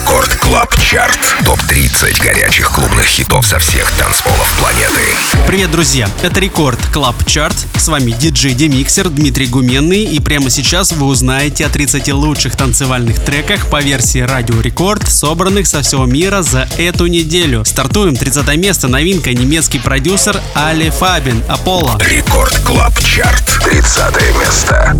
Record Club Chart. Топ-30 горячих клубных хитов со всех танцполов планеты. Привет, друзья! Это Record Club Chart. С вами диджей Демиксер Дмитрий Гуменный. И прямо сейчас вы узнаете о 30 лучших танцевальных треках по версии Радио Рекорд, собранных со всего мира за эту неделю. Стартуем 30 место. Новинка немецкий продюсер Alle Farben. Apollo. Record Club Chart. 30 место.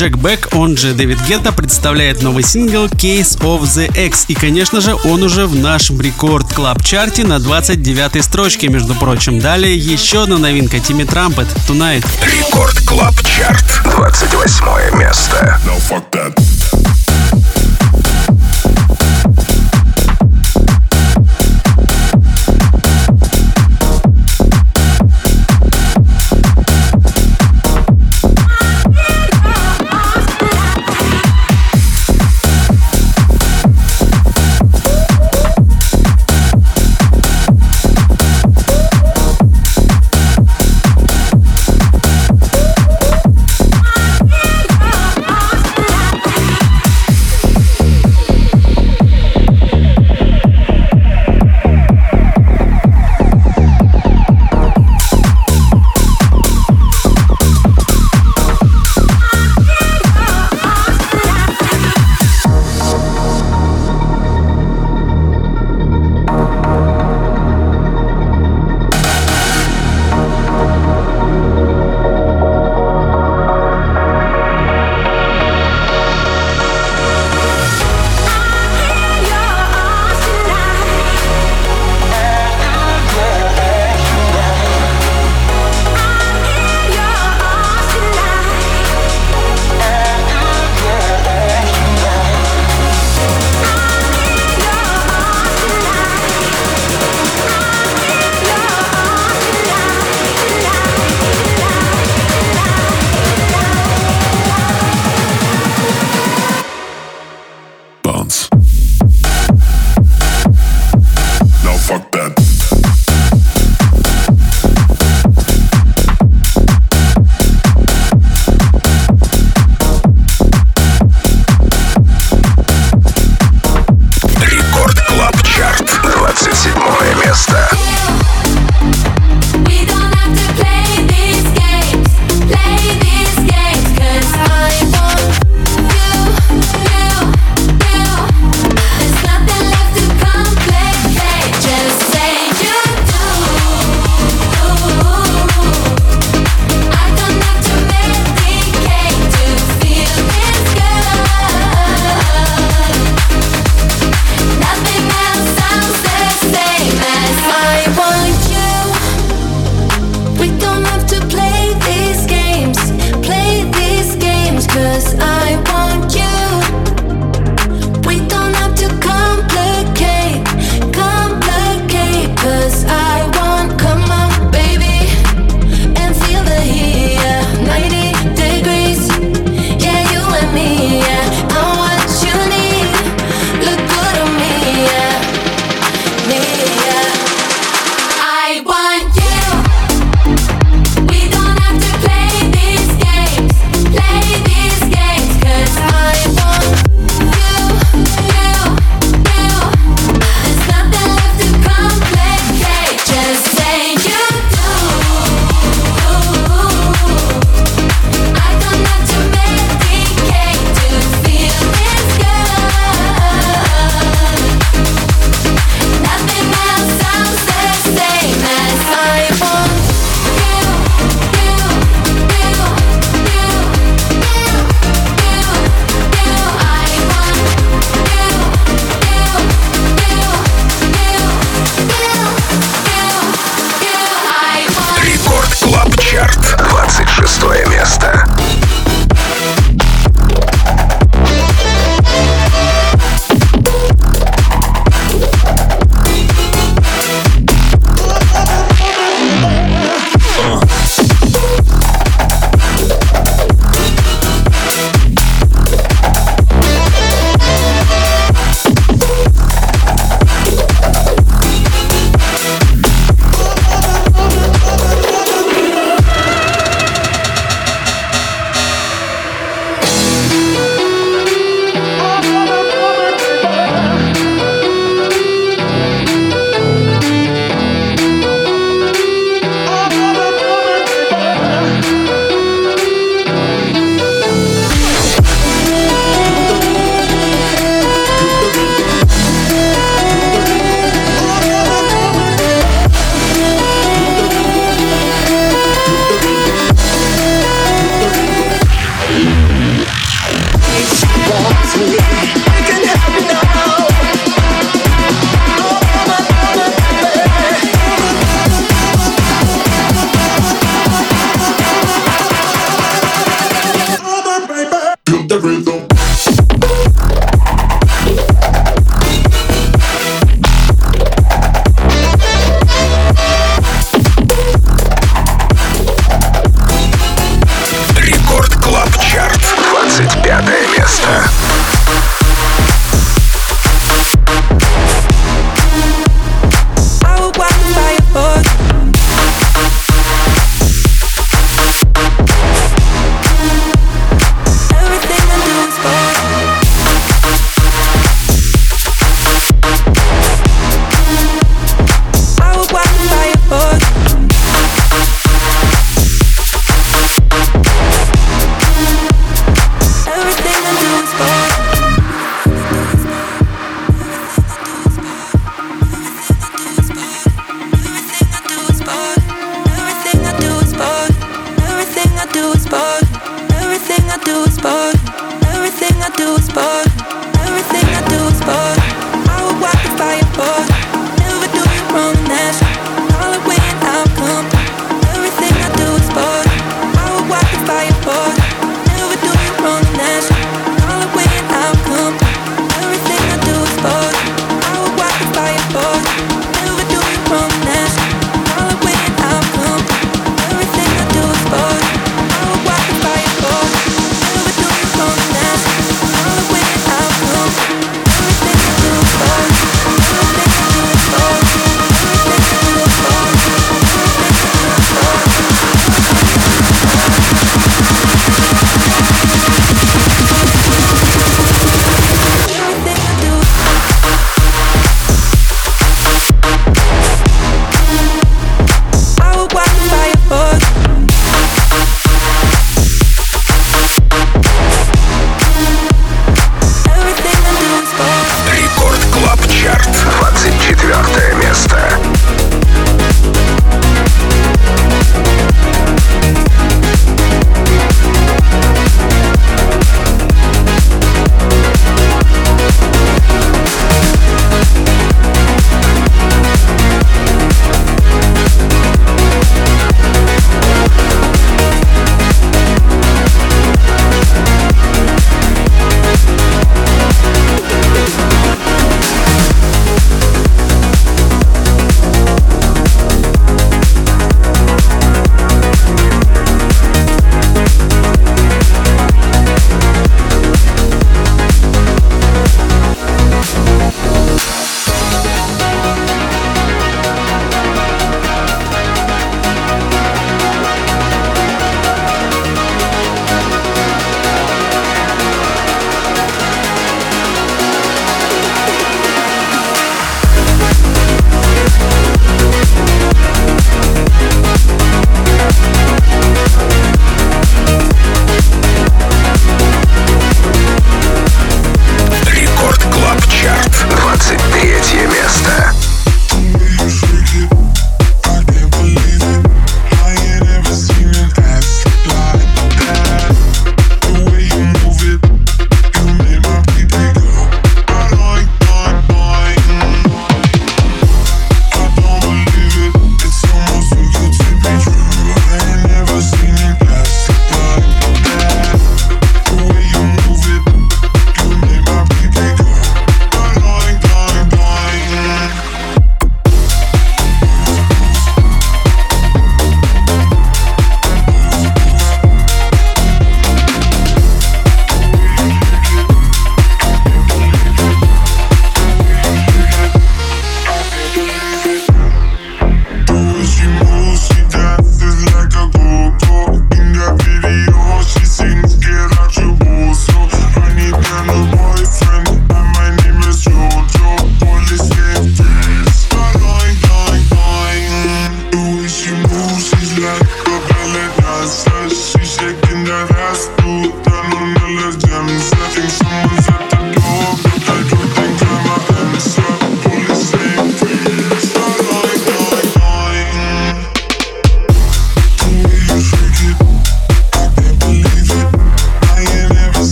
Jack Back, он же David Guetta, представляет новый сингл Case of the Ex. И, конечно же, он уже в нашем Record Club Chart е на 29 строчке, между прочим. Далее еще одна новинка Timmy Trumpet Tonight. Record Club Chart. 28 место. No, fuck that.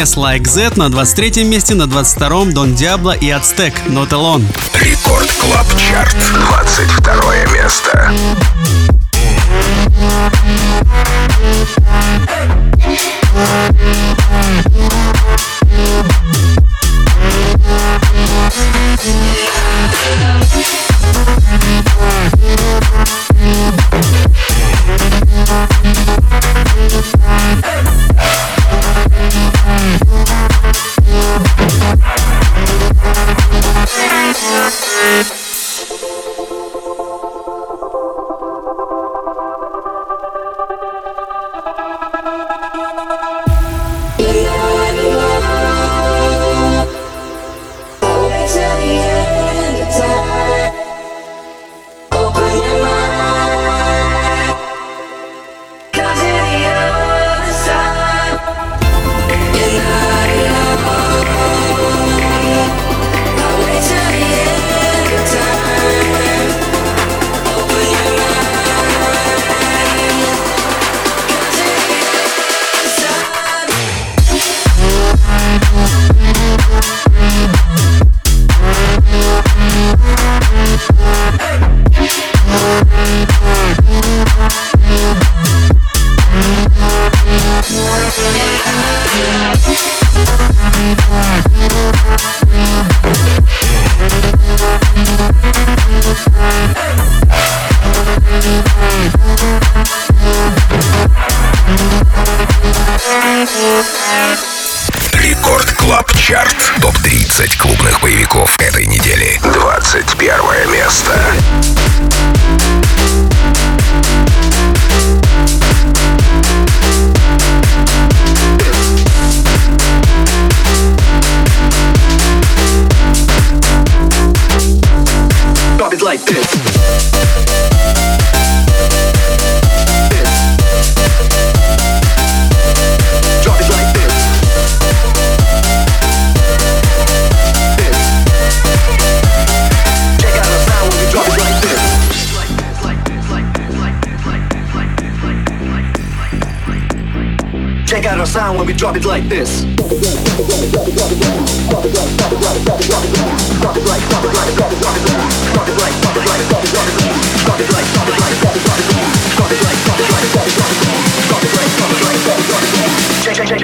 S Like Z на 23 месте, на 22 Don Diablo и Azteck Not Alone. Рекорд Клаб Чарт, 22 место. drop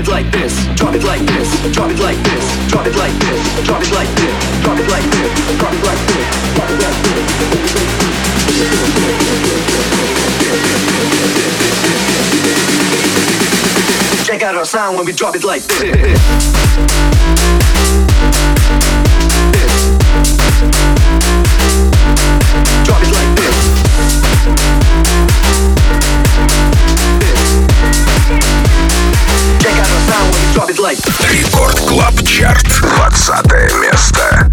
sound when we drop it like this. Drop it like this. Drop it like this. Drop it like this. Drop it like this. Drop it like this. Drop it like this. Check out our sound when we drop it like this. Рекорд Клаб Чарт, 20 место.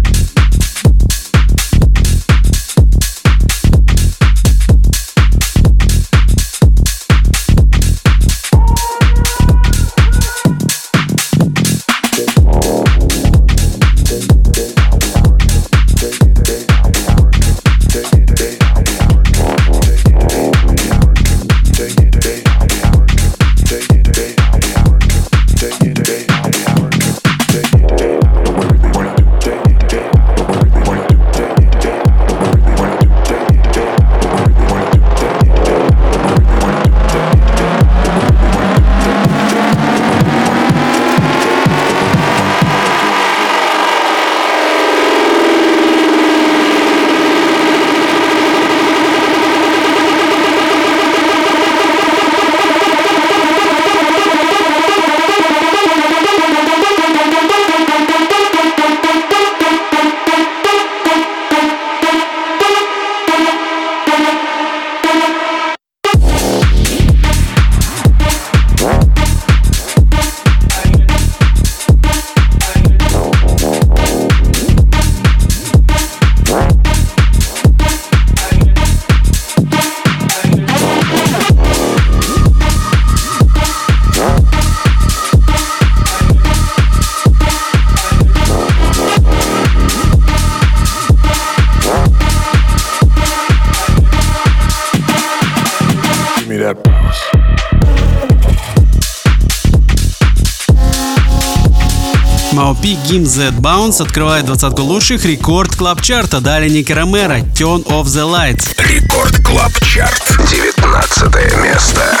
Гим Z Bounce открывает двадцатку лучших Record Club Chart а. Далее Nicky Romero Turn Off the Lights. Record Club Chart. 19 место.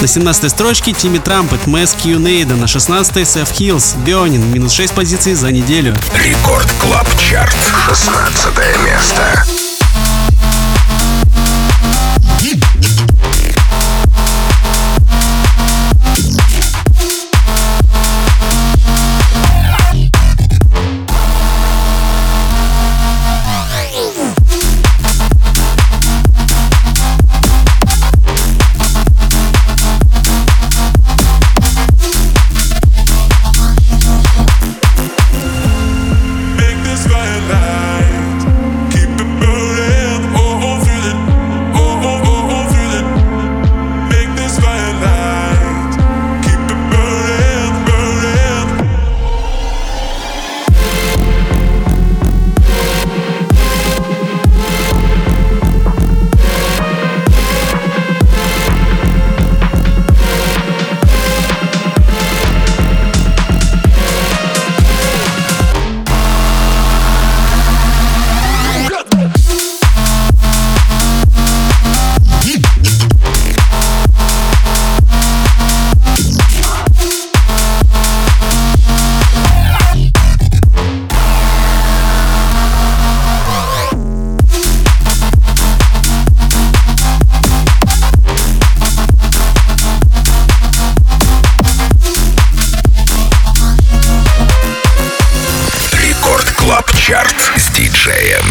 На 17 строчке Тимми Трампет, Мэс Кьюнейда. На 16 Сеф Хиллс, Бионин. Минус 6 позиций за неделю. Рекорд Клаб Чарт. 16 место.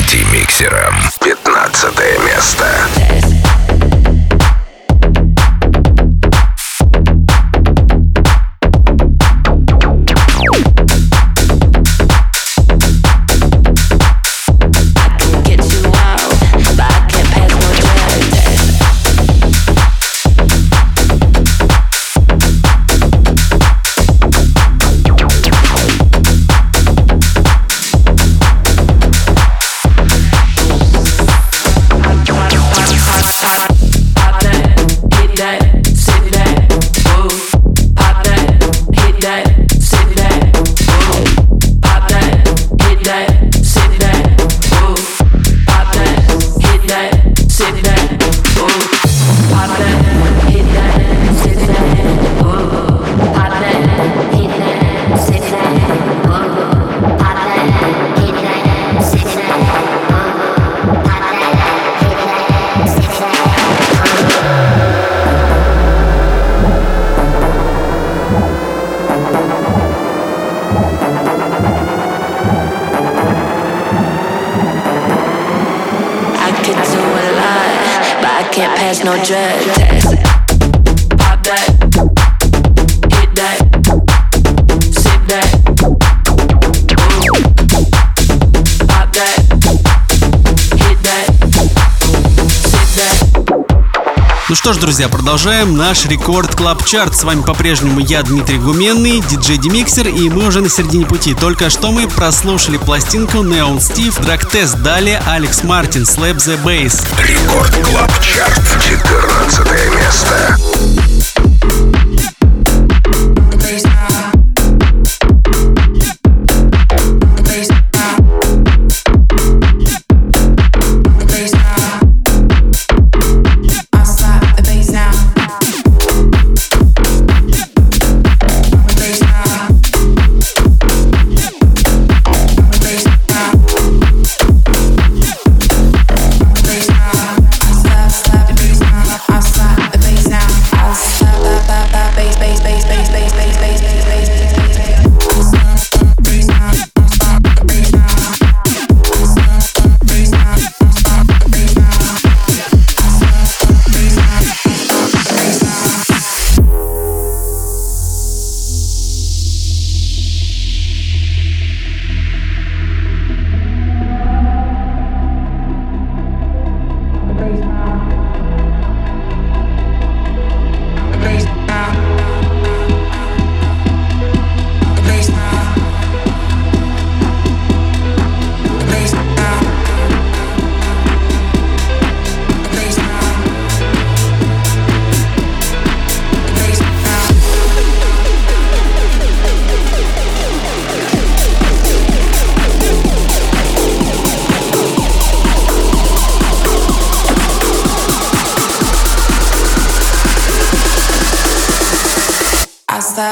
мультимиксером. 15 место. no judge. Что ж, друзья, продолжаем наш Record Club Chart. С вами по-прежнему я, Дмитрий Гуменный, диджей Демиксер, и мы уже на середине пути. Только что мы прослушали пластинку Neon Steve, Drag Test, далее Alex Martin, Slap the Bass. Record Club Chart, 14 место.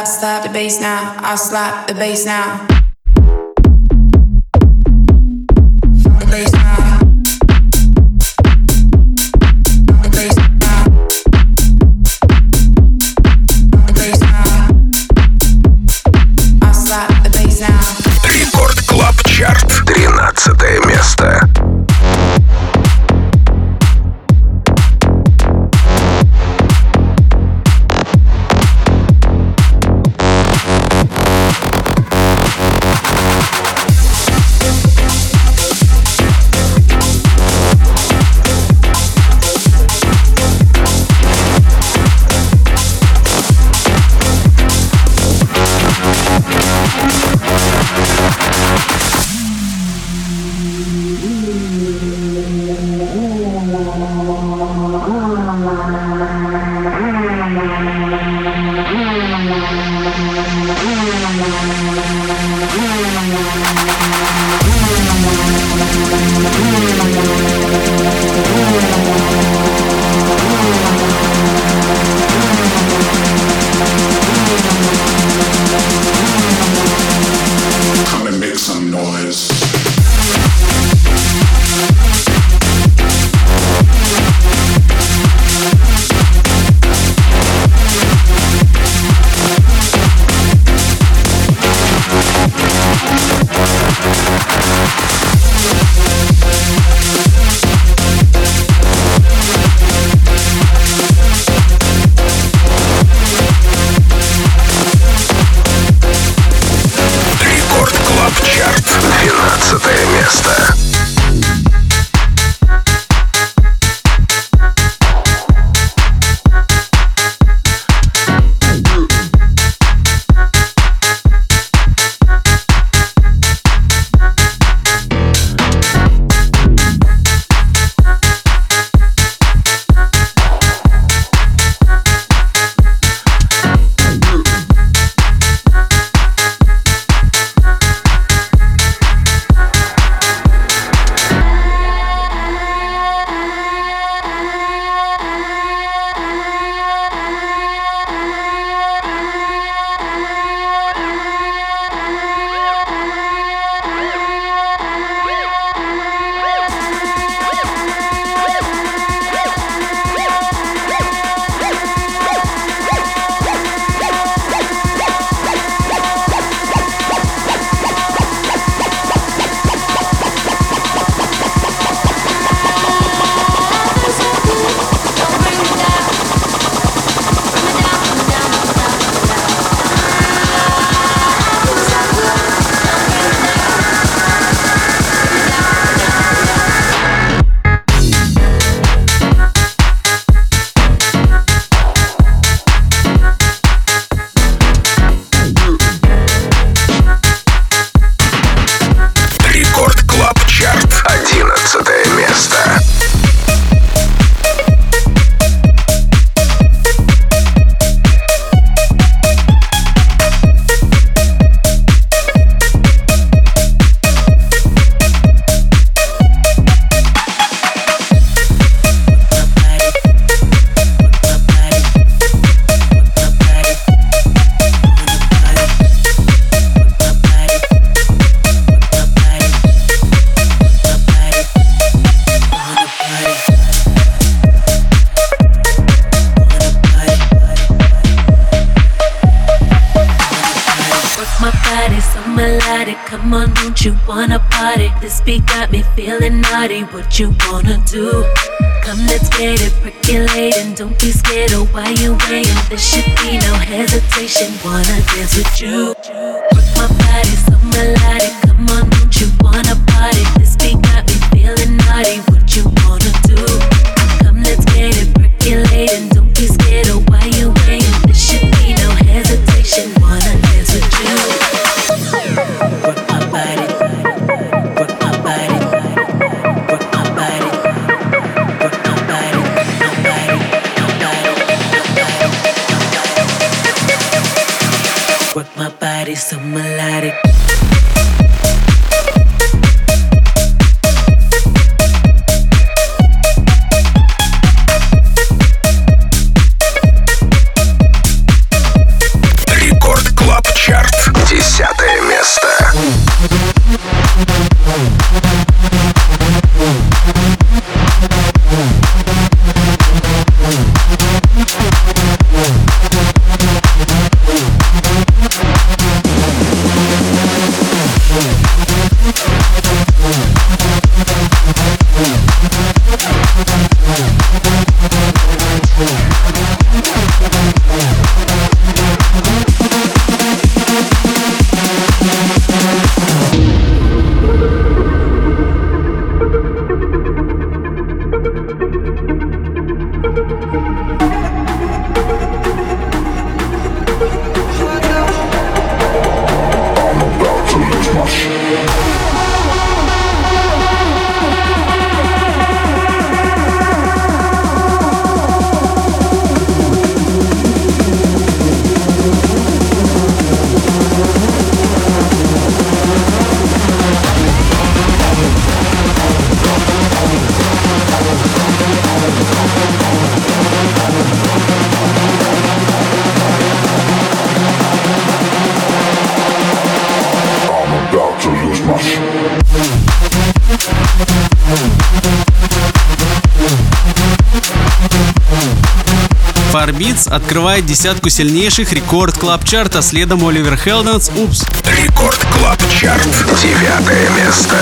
slap, slap the bass now. I slap the bass now. so. Beats открывает десятку сильнейших Record Club Chart а, следом Oliver Heldens «Oops». Record Club Chart. Девятое место.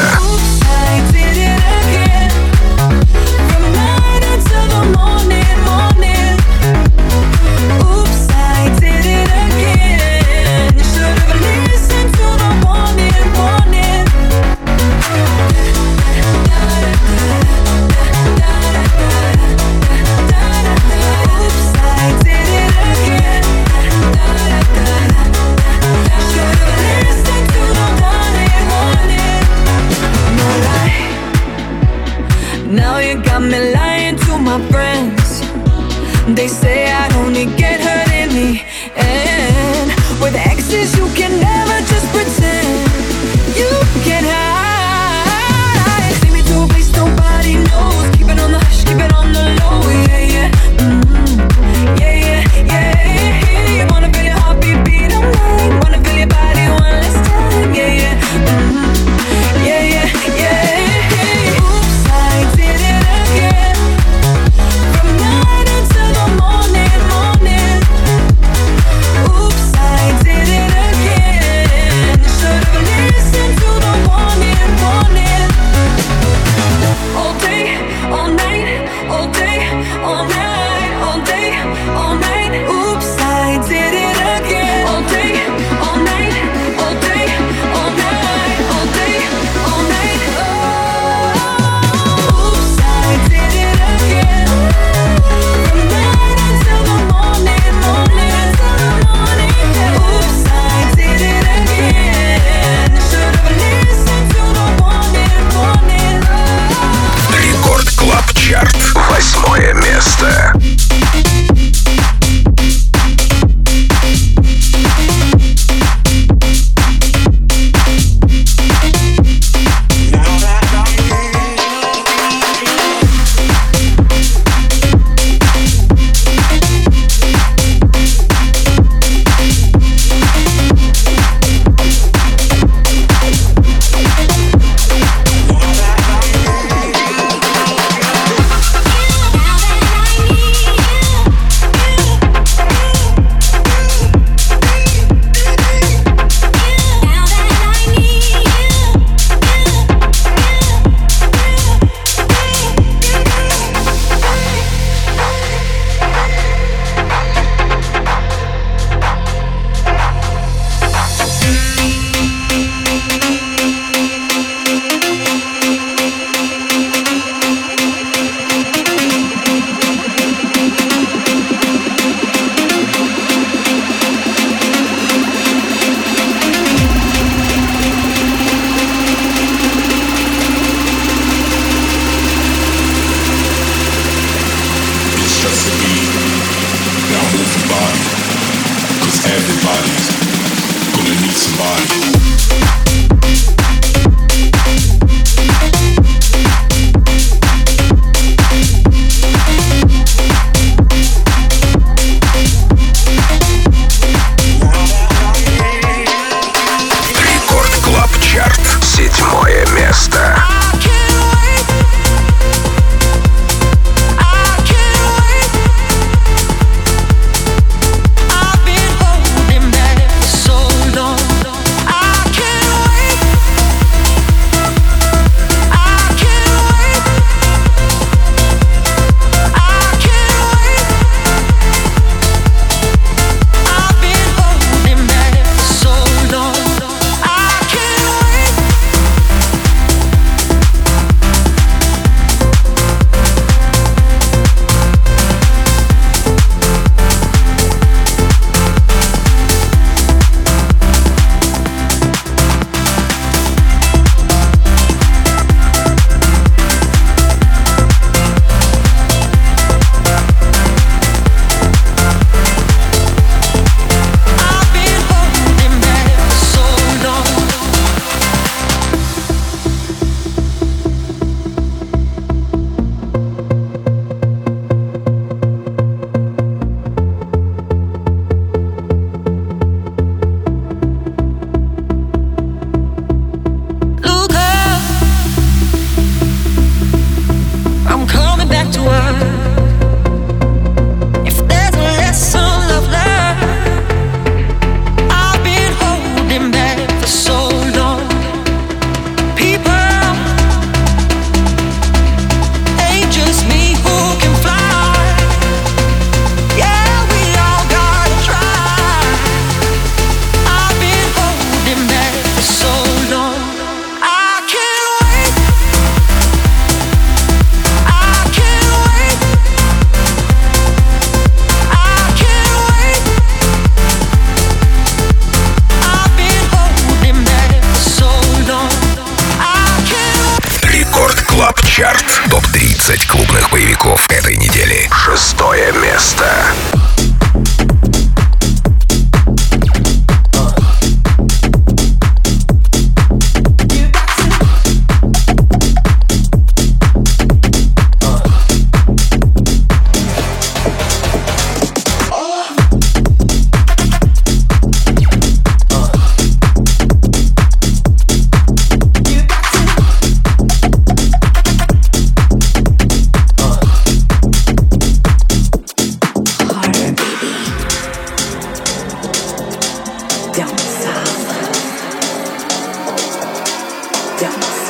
dance.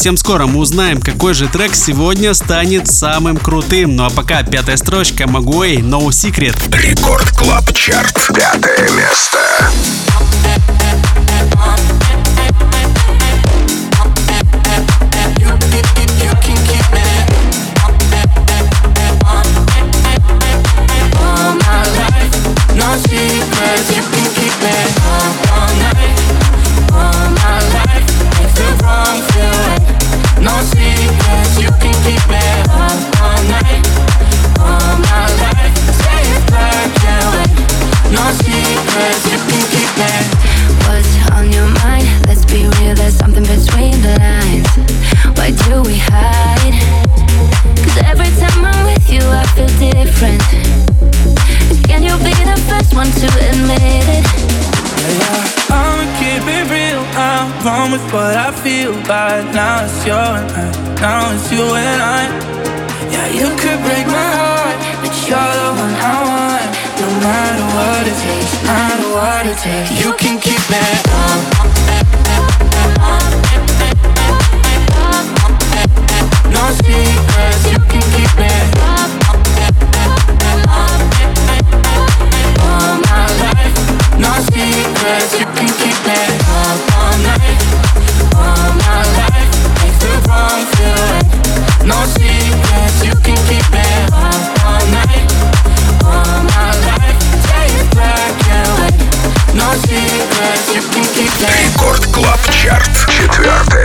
Совсем скоро мы узнаем, какой же трек сегодня станет самым крутым. Ну а пока пятая строчка Moguai No Secret. Record Club Chart. Пятое место. you and I. Yeah, you could break my heart, but you're the one I want. No matter what it takes, no matter what it takes. You Чарт. Четвертый.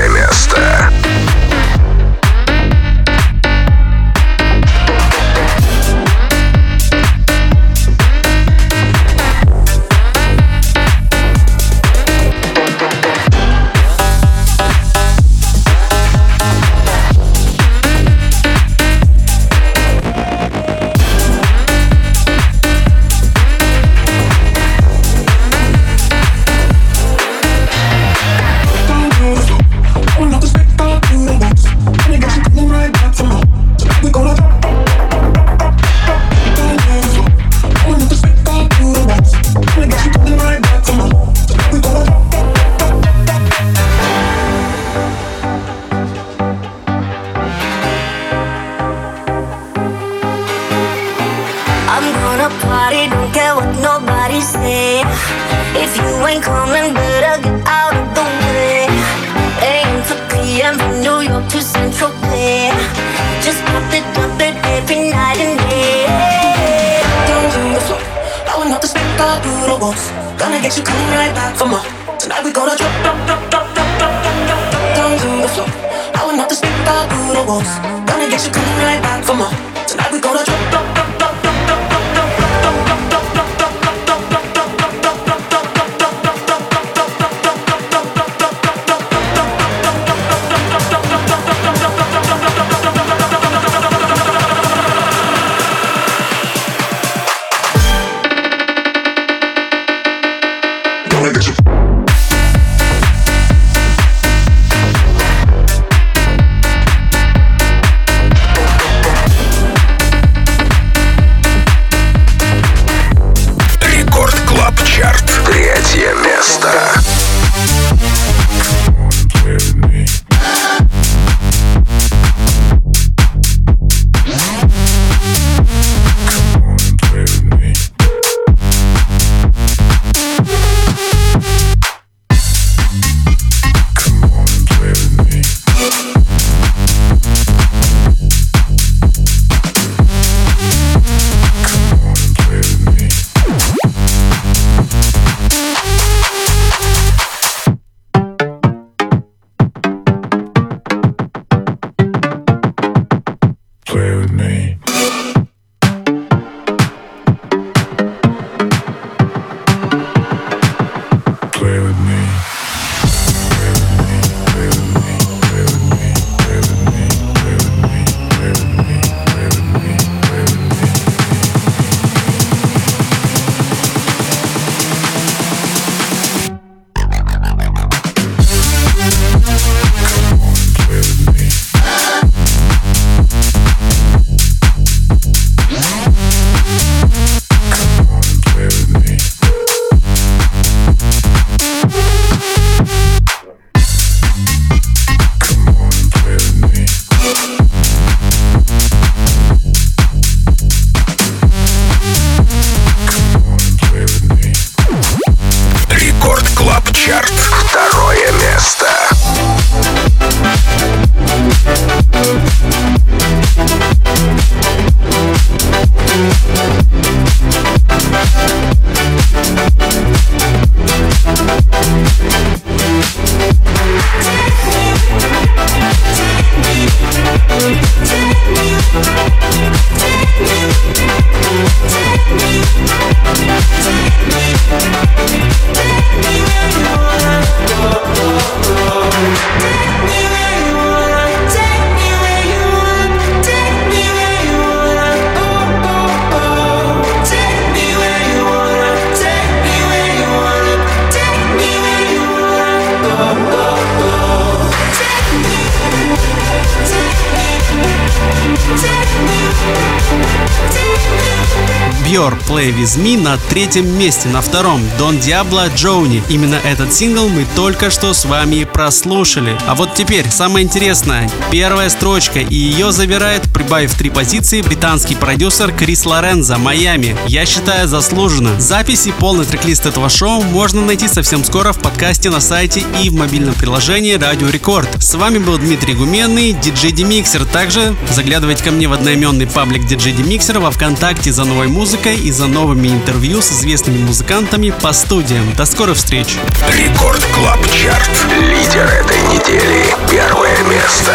Play With Me на третьем месте, на втором Don Diablo Джоуни. Именно этот сингл мы только что с вами прослушали. А вот теперь самое интересное. Первая строчка, и ее забирает, прибавив три позиции, британский продюсер Крис Лорензо, Майами. Я считаю заслуженно. Запись и полный трек-лист этого шоу можно найти совсем скоро в подкасте на сайте и в мобильном приложении Радио Рекорд. С вами был Дмитрий Гуменный, диджей Демиксер. Также заглядывайте ко мне в одноименный паблик диджей Демиксер во Вконтакте за новой музыкой и за новыми интервью с известными музыкантами по студиям. До скорых встреч! Рекорд Клаб Чарт. Лидер этой недели. Первое место.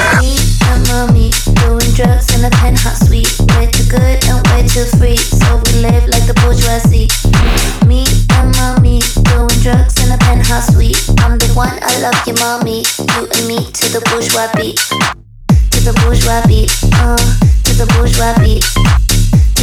and mommy doing drugs in a penthouse suite. Way too good and way too free, so we live like the bourgeoisie. Me and mommy doing drugs in a penthouse suite. I'm the one, I love you, mommy. You and me to the bourgeois beat, to the bourgeois beat, uh, to the bourgeois beat,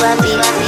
happy.